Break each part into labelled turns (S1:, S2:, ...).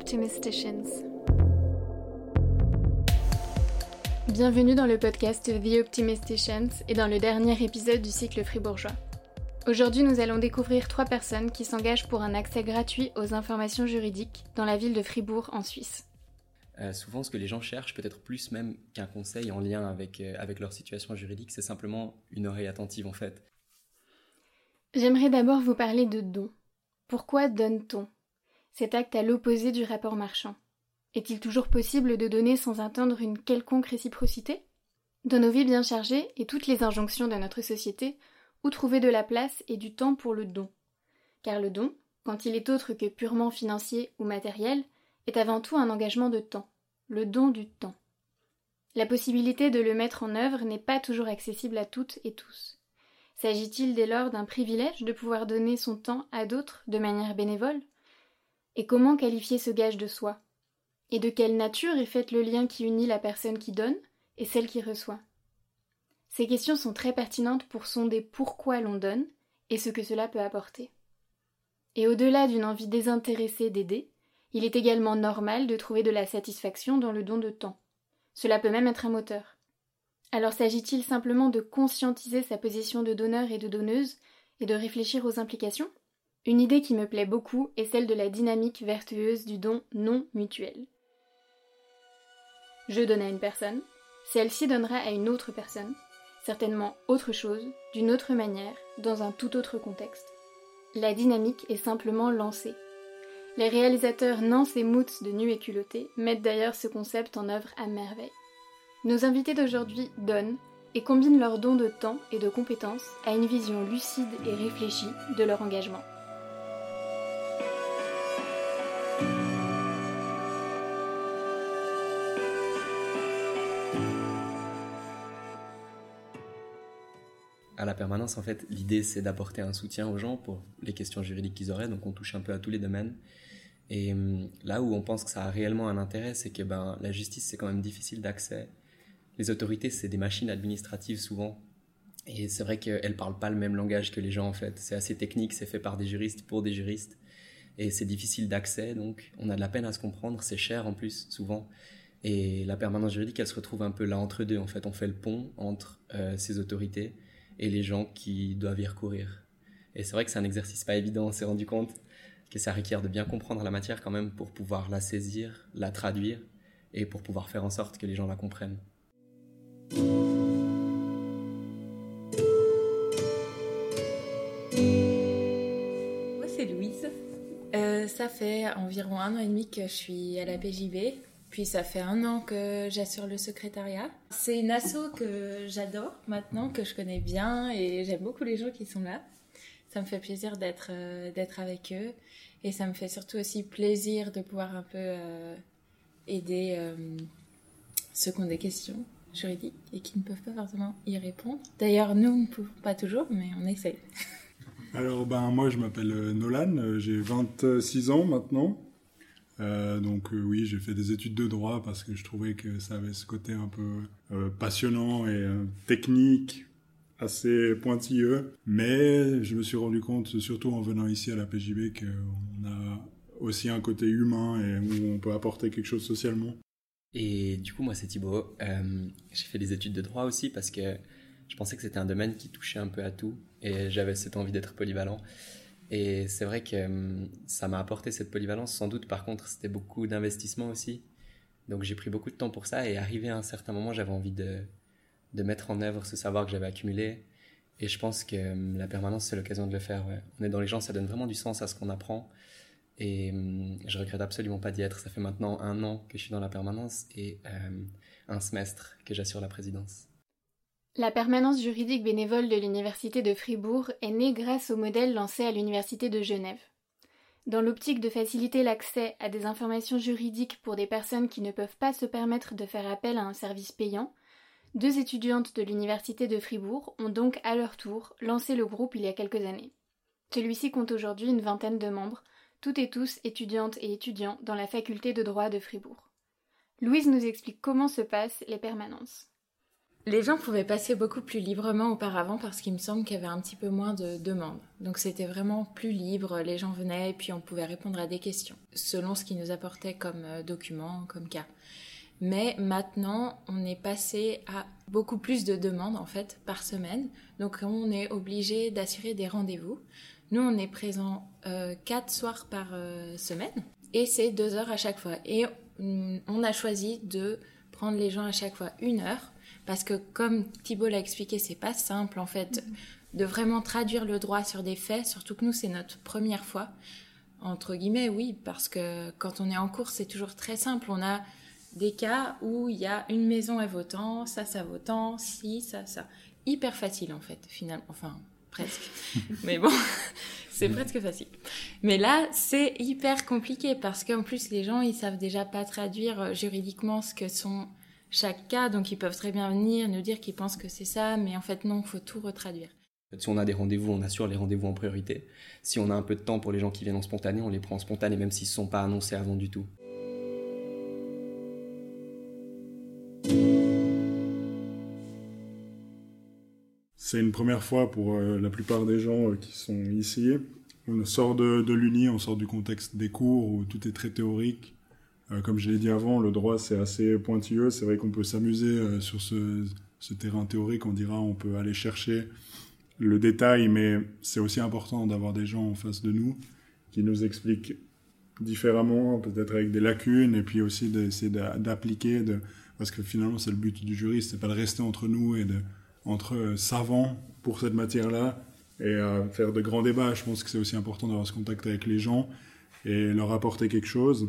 S1: Optimisticians. Bienvenue dans le podcast The Optimisticians et dans le dernier épisode du cycle fribourgeois. Aujourd'hui, nous allons découvrir trois personnes qui s'engagent pour un accès gratuit aux informations juridiques dans la ville de Fribourg en Suisse.
S2: Euh, souvent, ce que les gens cherchent, peut-être plus même qu'un conseil en lien avec, euh, avec leur situation juridique, c'est simplement une oreille attentive en fait.
S1: J'aimerais d'abord vous parler de don. Pourquoi donne-t-on? Cet acte à l'opposé du rapport marchand. Est-il toujours possible de donner sans attendre une quelconque réciprocité? Dans nos vies bien chargées et toutes les injonctions de notre société, où trouver de la place et du temps pour le don Car le don, quand il est autre que purement financier ou matériel, est avant tout un engagement de temps, le don du temps. La possibilité de le mettre en œuvre n'est pas toujours accessible à toutes et tous. S'agit-il dès lors d'un privilège de pouvoir donner son temps à d'autres de manière bénévole? Et comment qualifier ce gage de soi? Et de quelle nature est fait le lien qui unit la personne qui donne et celle qui reçoit? Ces questions sont très pertinentes pour sonder pourquoi l'on donne et ce que cela peut apporter. Et au-delà d'une envie désintéressée d'aider, il est également normal de trouver de la satisfaction dans le don de temps. Cela peut même être un moteur. Alors s'agit-il simplement de conscientiser sa position de donneur et de donneuse et de réfléchir aux implications? Une idée qui me plaît beaucoup est celle de la dynamique vertueuse du don non mutuel. Je donne à une personne, celle-ci donnera à une autre personne, certainement autre chose, d'une autre manière, dans un tout autre contexte. La dynamique est simplement lancée. Les réalisateurs Nance et Moots de Nu et Culotté mettent d'ailleurs ce concept en œuvre à merveille. Nos invités d'aujourd'hui donnent et combinent leurs dons de temps et de compétences à une vision lucide et réfléchie de leur engagement.
S2: À la permanence, en fait, l'idée c'est d'apporter un soutien aux gens pour les questions juridiques qu'ils auraient, donc on touche un peu à tous les domaines. Et hum, là où on pense que ça a réellement un intérêt, c'est que ben, la justice c'est quand même difficile d'accès les autorités, c'est des machines administratives souvent. Et c'est vrai qu'elles ne parlent pas le même langage que les gens en fait. C'est assez technique, c'est fait par des juristes pour des juristes. Et c'est difficile d'accès, donc on a de la peine à se comprendre. C'est cher en plus, souvent. Et la permanence juridique, elle se retrouve un peu là entre deux. En fait, on fait le pont entre euh, ces autorités et les gens qui doivent y recourir. Et c'est vrai que c'est un exercice pas évident. On s'est rendu compte que ça requiert de bien comprendre la matière quand même pour pouvoir la saisir, la traduire et pour pouvoir faire en sorte que les gens la comprennent. Moi,
S3: c'est Louise. Euh, ça fait environ un an et demi que je suis à la PJB. Puis ça fait un an que j'assure le secrétariat. C'est une asso que j'adore maintenant, que je connais bien et j'aime beaucoup les gens qui sont là. Ça me fait plaisir d'être euh, avec eux et ça me fait surtout aussi plaisir de pouvoir un peu euh, aider ceux qui ont des questions juridiques et qui ne peuvent pas forcément y répondre. D'ailleurs, nous ne pouvons pas toujours, mais on essaye.
S4: Alors, ben, moi, je m'appelle euh, Nolan, euh, j'ai 26 ans maintenant. Euh, donc oui, j'ai fait des études de droit parce que je trouvais que ça avait ce côté un peu passionnant et technique, assez pointilleux. Mais je me suis rendu compte, surtout en venant ici à la PJB, qu'on a aussi un côté humain et où on peut apporter quelque chose socialement.
S2: Et du coup, moi, c'est Thibaut. Euh, j'ai fait des études de droit aussi parce que je pensais que c'était un domaine qui touchait un peu à tout et j'avais cette envie d'être polyvalent. Et c'est vrai que euh, ça m'a apporté cette polyvalence. Sans doute, par contre, c'était beaucoup d'investissement aussi. Donc j'ai pris beaucoup de temps pour ça et arrivé à un certain moment, j'avais envie de, de mettre en œuvre ce savoir que j'avais accumulé. Et je pense que euh, la permanence, c'est l'occasion de le faire. On est dans les gens, ça donne vraiment du sens à ce qu'on apprend. Et hum, je regrette absolument pas d'y être. Ça fait maintenant un an que je suis dans la permanence et euh, un semestre que j'assure la présidence.
S1: La permanence juridique bénévole de l'Université de Fribourg est née grâce au modèle lancé à l'Université de Genève. Dans l'optique de faciliter l'accès à des informations juridiques pour des personnes qui ne peuvent pas se permettre de faire appel à un service payant, deux étudiantes de l'Université de Fribourg ont donc à leur tour lancé le groupe il y a quelques années. Celui-ci compte aujourd'hui une vingtaine de membres, toutes et tous étudiantes et étudiants dans la faculté de droit de Fribourg. Louise nous explique comment se passent les permanences.
S3: Les gens pouvaient passer beaucoup plus librement auparavant parce qu'il me semble qu'il y avait un petit peu moins de demandes. Donc c'était vraiment plus libre, les gens venaient et puis on pouvait répondre à des questions selon ce qu'ils nous apportaient comme euh, documents, comme cas. Mais maintenant, on est passé à beaucoup plus de demandes en fait par semaine. Donc on est obligé d'assurer des rendez-vous. Nous, on est présent euh, quatre soirs par euh, semaine et c'est deux heures à chaque fois. Et mm, on a choisi de prendre les gens à chaque fois une heure parce que comme Thibault l'a expliqué, c'est pas simple en fait de vraiment traduire le droit sur des faits, surtout que nous c'est notre première fois. Entre guillemets, oui, parce que quand on est en cours, c'est toujours très simple. On a des cas où il y a une maison est votant, ça, ça votant, si, ça, ça. Hyper facile en fait, finalement. Enfin, presque. Mais bon, c'est presque facile. Mais là, c'est hyper compliqué parce qu'en plus, les gens, ils savent déjà pas traduire euh, juridiquement ce que sont chaque cas, donc ils peuvent très bien venir nous dire qu'ils pensent que c'est ça, mais en fait, non, il faut tout retraduire.
S2: Si on a des rendez-vous, on assure les rendez-vous en priorité. Si on a un peu de temps pour les gens qui viennent en spontané, on les prend en spontané, même s'ils ne sont pas annoncés avant du tout.
S4: C'est une première fois pour euh, la plupart des gens euh, qui sont ici. On sort de, de l'Uni, on sort du contexte des cours où tout est très théorique. Euh, comme je l'ai dit avant, le droit c'est assez pointilleux. C'est vrai qu'on peut s'amuser sur ce, terrain théorique. On dira, on peut aller chercher le détail, mais c'est aussi important d'avoir des gens en face de nous qui nous expliquent différemment, peut-être avec des lacunes, et puis aussi d'essayer d'appliquer, parce que finalement c'est le but du juriste, c'est pas de rester entre nous et entre euh, savants pour cette matière-là et faire de grands débats. Je pense que c'est aussi important d'avoir ce contact avec les gens et leur apporter quelque chose.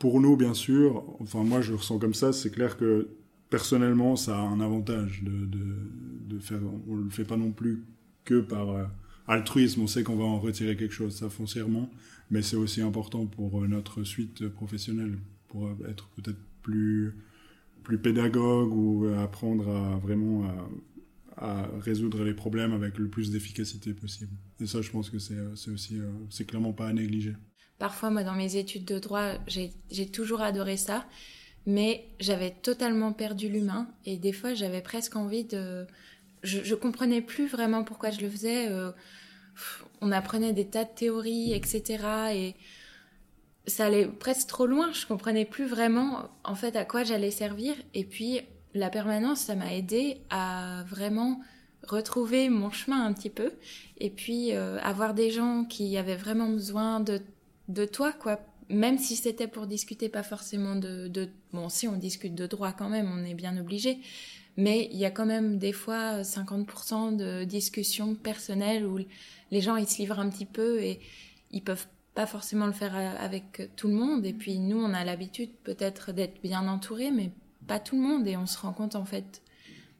S4: Pour nous, bien sûr, enfin moi je le ressens comme ça, c'est clair que personnellement ça a un avantage de, de, faire, on le fait pas non plus que par euh, altruisme, on sait qu'on va en retirer quelque chose, ça foncièrement, mais c'est aussi important pour euh, notre suite professionnelle, pour être peut-être plus plus pédagogue ou apprendre à vraiment à, résoudre les problèmes avec le plus d'efficacité possible. Et ça, je pense que c'est aussi, euh, c'est clairement pas à négliger.
S3: Parfois, moi, dans mes études de droit, j'ai toujours adoré ça, mais j'avais totalement perdu l'humain et des fois, j'avais presque envie de. Je, je comprenais plus vraiment pourquoi je le faisais. Euh, on apprenait des tas de théories, etc. Et ça allait presque trop loin. Je comprenais plus vraiment en fait à quoi j'allais servir. Et puis la permanence, ça m'a aidé à vraiment retrouver mon chemin un petit peu. Et puis euh, avoir des gens qui avaient vraiment besoin de, de toi, quoi. Même si c'était pour discuter, pas forcément de. Bon, si on discute de droit quand même, on est bien obligé. Mais il y a quand même des fois 50% de discussions personnelles où les gens ils se livrent un petit peu et ils peuvent pas forcément le faire euh, avec tout le monde. Et puis nous, on a l'habitude peut-être d'être bien entouré, mais pas tout le monde. Et on se rend compte en fait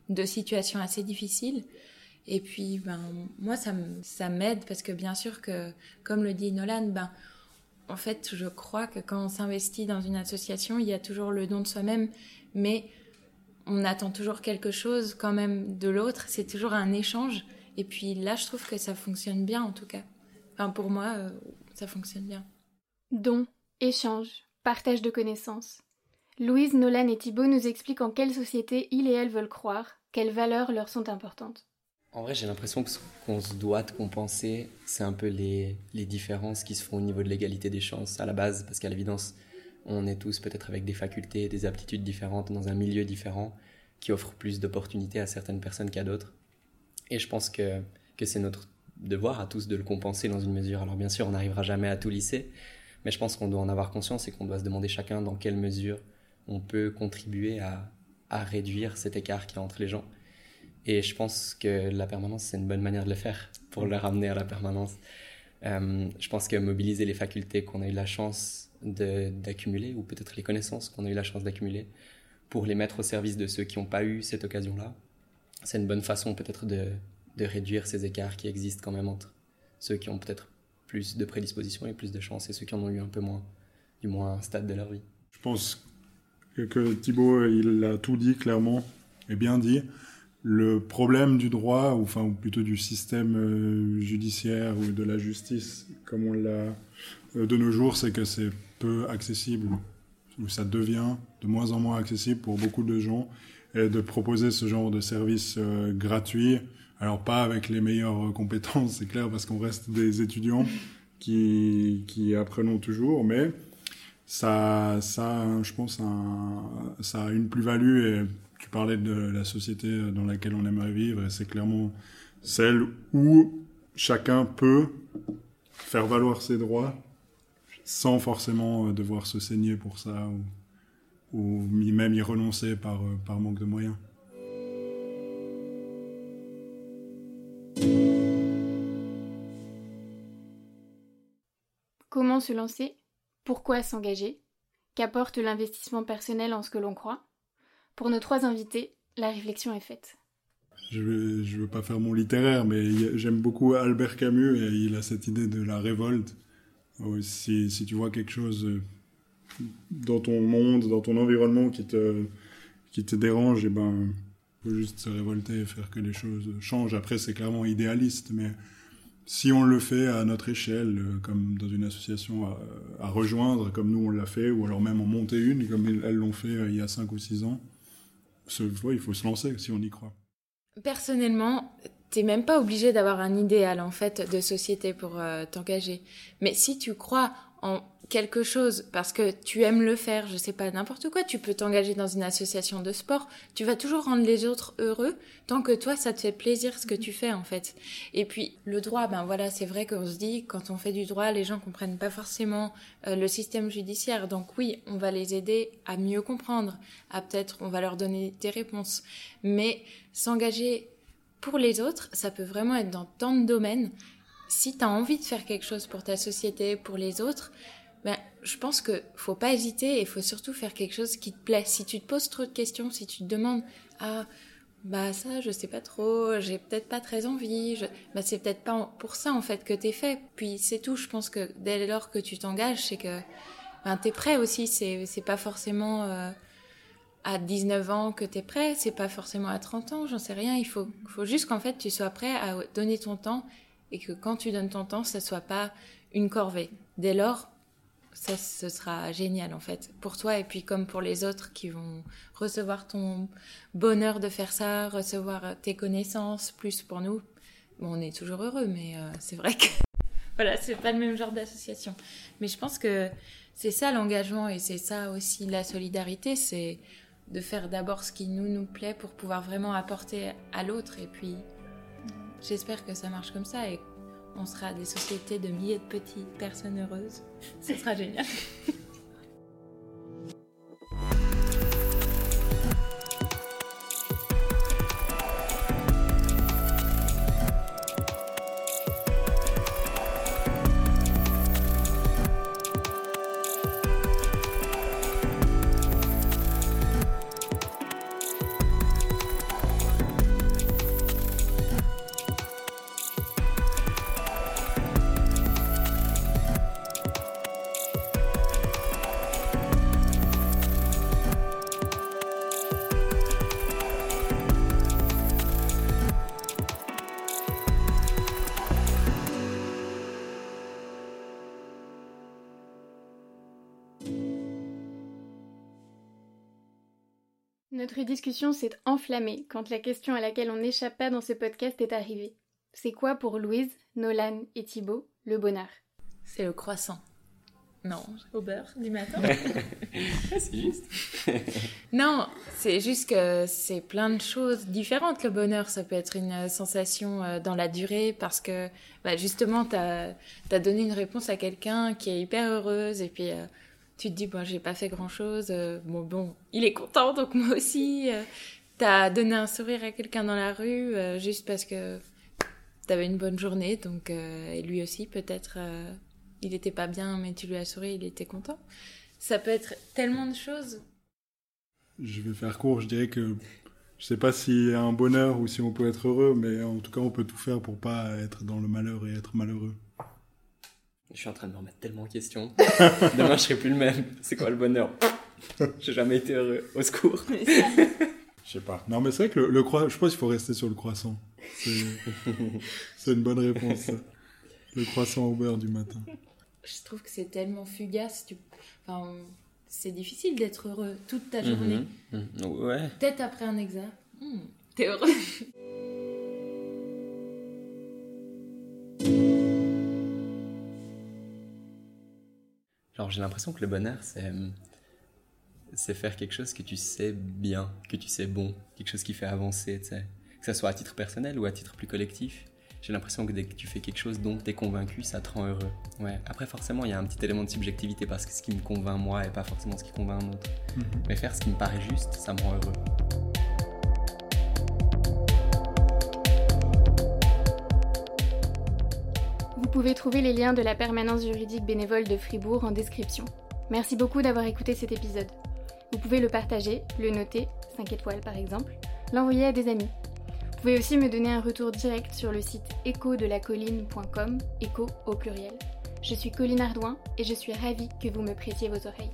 S3: de situations assez difficiles. Et puis, ben, moi, ça, ça m'aide parce que bien sûr que, comme le dit Nolan, ben, en fait, je crois que quand on s'investit dans une association, il y a toujours le don de soi-même, mais on attend toujours quelque chose quand même de l'autre. C'est toujours un échange. Et puis là, je trouve que ça fonctionne bien en tout cas. Enfin, pour moi, euh, ça fonctionne bien.
S1: Don, échange, partage de connaissances. Louise, Nolan et Thibault nous expliquent en quelle société ils et elles veulent croire, quelles valeurs leur sont importantes.
S2: En vrai, j'ai l'impression que ce qu'on se doit de compenser, c'est un peu les, les différences qui se font au niveau de l'égalité des chances à la base, parce qu'à l'évidence, on est tous peut-être avec des facultés, des aptitudes différentes, dans un milieu différent, qui offre plus d'opportunités à certaines personnes qu'à d'autres. Et je pense que, que c'est notre devoir à tous de le compenser dans une mesure. Alors bien sûr, on n'arrivera jamais à tout lisser, mais je pense qu'on doit en avoir conscience et qu'on doit se demander chacun dans quelle mesure on peut contribuer à, à réduire cet écart qu'il y a entre les gens. Et je pense que la permanence, c'est une bonne manière de le faire pour le ramener à la permanence. Euh, je pense que mobiliser les facultés qu'on a eu la chance d'accumuler, ou peut-être les connaissances qu'on a eu la chance d'accumuler, pour les mettre au service de ceux qui n'ont pas eu cette occasion-là, c'est une bonne façon peut-être de, de réduire ces écarts qui existent quand même entre ceux qui ont peut-être plus de prédisposition et plus de chance et ceux qui en ont eu un peu moins, du moins un stade de leur vie.
S4: Je pense que Thibaut, il a tout dit clairement et bien dit. Le problème du droit, ou, enfin, ou plutôt du système euh, judiciaire ou de la justice, comme on l'a euh, de nos jours, c'est que c'est peu accessible, ou ça devient de moins en moins accessible pour beaucoup de gens. et de proposer ce genre de service euh, gratuit. Alors pas avec les meilleures compétences, c'est clair, parce qu'on reste des étudiants qui, qui apprenons toujours, mais ça, ça, je pense, ça a une plus-value et tu parlais de la société dans laquelle on aimerait vivre et c'est clairement celle où chacun peut faire valoir ses droits sans forcément euh, devoir se saigner pour ça ou, même y renoncer euh, par manque de moyens.
S1: Comment se lancer? Pourquoi s'engager? Qu'apporte l'investissement personnel en ce que l'on croit? Pour nos trois invités, la réflexion est faite.
S4: Je ne veux pas faire mon littéraire, mais j'aime beaucoup Albert Camus et il a cette idée de la révolte. Si, si tu vois quelque chose euh, dans ton monde, dans ton environnement qui te, dérange, eh ben, faut juste se révolter et faire que les choses changent. Après, c'est clairement idéaliste, mais si on le fait à notre échelle, euh, comme dans une association à, rejoindre, comme nous on l'a fait, ou alors même en monter une, comme elles l'ont fait euh, il y a 5 ou 6 ans, il faut se lancer si on y croit.
S3: Personnellement, t'es même pas obligé d'avoir un idéal en fait de société pour euh, t'engager. Mais si tu crois en quelque chose parce que tu aimes le faire, je sais pas, n'importe quoi, tu peux t'engager dans une association de sport, tu vas toujours rendre les autres heureux tant que toi ça te fait plaisir ce que tu fais en fait. Et puis le droit, ben voilà, c'est vrai qu'on se dit quand on fait du droit, les gens comprennent pas forcément euh, le système judiciaire. Donc oui, on va les aider à mieux comprendre, à peut-être on va leur donner des réponses, mais s'engager pour les autres, ça peut vraiment être dans tant de domaines si tu as envie de faire quelque chose pour ta société, pour les autres, ben, je pense que faut pas hésiter et faut surtout faire quelque chose qui te plaît. Si tu te poses trop de questions, si tu te demandes ah bah ça je sais pas trop, j'ai peut-être pas très envie, je... bah c'est peut-être pas pour ça en fait que t'es fait. Puis c'est tout. Je pense que dès lors que tu t'engages, c'est que ben t'es prêt aussi. C'est c'est pas forcément euh, à 19 ans que t'es prêt, c'est pas forcément à 30 ans, j'en sais rien. Il faut faut juste qu'en fait tu sois prêt à donner ton temps et que quand tu donnes ton temps, ça soit pas une corvée. Dès lors, ça ce sera génial en fait pour toi et puis comme pour les autres qui vont recevoir ton bonheur de faire ça, recevoir tes connaissances, plus pour nous. Bon, on est toujours heureux, mais euh, c'est vrai que voilà, c'est pas le même genre d'association. Mais je pense que c'est ça l'engagement et c'est ça aussi la solidarité, c'est de faire d'abord ce qui nous nous plaît pour pouvoir vraiment apporter à l'autre et puis J'espère que ça marche comme ça et on sera des sociétés de milliers de petites personnes heureuses. Ce sera génial.
S1: Notre discussion s'est enflammée quand la question à laquelle on n'échappe pas dans ce podcast est arrivée. C'est quoi pour Louise, Nolan et Thibaut le bonheur?
S3: C'est le croissant. Non, au beurre du matin.
S2: c'est juste.
S3: non, c'est juste que c'est plein de choses différentes. Le bonheur, ça peut être une sensation euh, dans la durée parce que bah, justement, tu as, donné une réponse à quelqu'un qui est hyper heureuse et puis euh, tu te dis, bon, j'ai pas fait grand chose. Euh, bon, bon, il est content, donc moi aussi. Euh, t'as donné un sourire à quelqu'un dans la rue euh, juste parce que t'avais une bonne journée, donc et lui aussi peut-être il était pas bien, mais tu lui as souri, il était content. Ça peut être tellement de choses.
S4: Je vais faire court, je dirais que je sais pas s'il y a un bonheur ou si on peut être heureux, mais en tout cas on peut tout faire pour pas être dans le malheur et être malheureux.
S2: Je suis en train de me remettre tellement en question. Demain, je serai plus le même. C'est quoi le bonheur? J'ai jamais été heureux. Au secours.
S4: Je sais pas. Non, mais c'est vrai que le, croissant, je pense qu'il faut rester sur le croissant. C'est une bonne réponse. Le croissant au beurre du matin.
S3: Je trouve que c'est tellement fugace. Tu... Enfin, c'est difficile d'être heureux toute ta journée.
S2: Mhm, mhm. Ouais.
S3: Peut-être après un examen, hmm, t'es heureux.
S2: Genre, j'ai l'impression que le bonheur, c'est c'est faire quelque chose que tu sais bien, que tu sais bon, quelque chose qui fait avancer, tu sais. Que ce soit à titre personnel ou à titre plus collectif. J'ai l'impression que dès que tu fais quelque chose dont tu es convaincu, ça te rend heureux. Ouais. Après, forcément, il y a un petit élément de subjectivité parce que ce qui me convainc moi est pas forcément ce qui convainc un autre.
S4: Mhm.
S2: Mais faire ce qui me paraît juste, ça me rend heureux.
S1: Pouvez trouver les liens de la permanence juridique bénévole de Fribourg en description. Merci beaucoup d'avoir écouté cet épisode. Vous pouvez le partager, le noter, 5 étoiles par exemple, l'envoyer à des amis. Vous pouvez aussi me donner un retour direct sur le site échodelacolline.com, écho au pluriel. Je suis Colline Ardouin et je suis ravie que vous me prêtiez vos oreilles.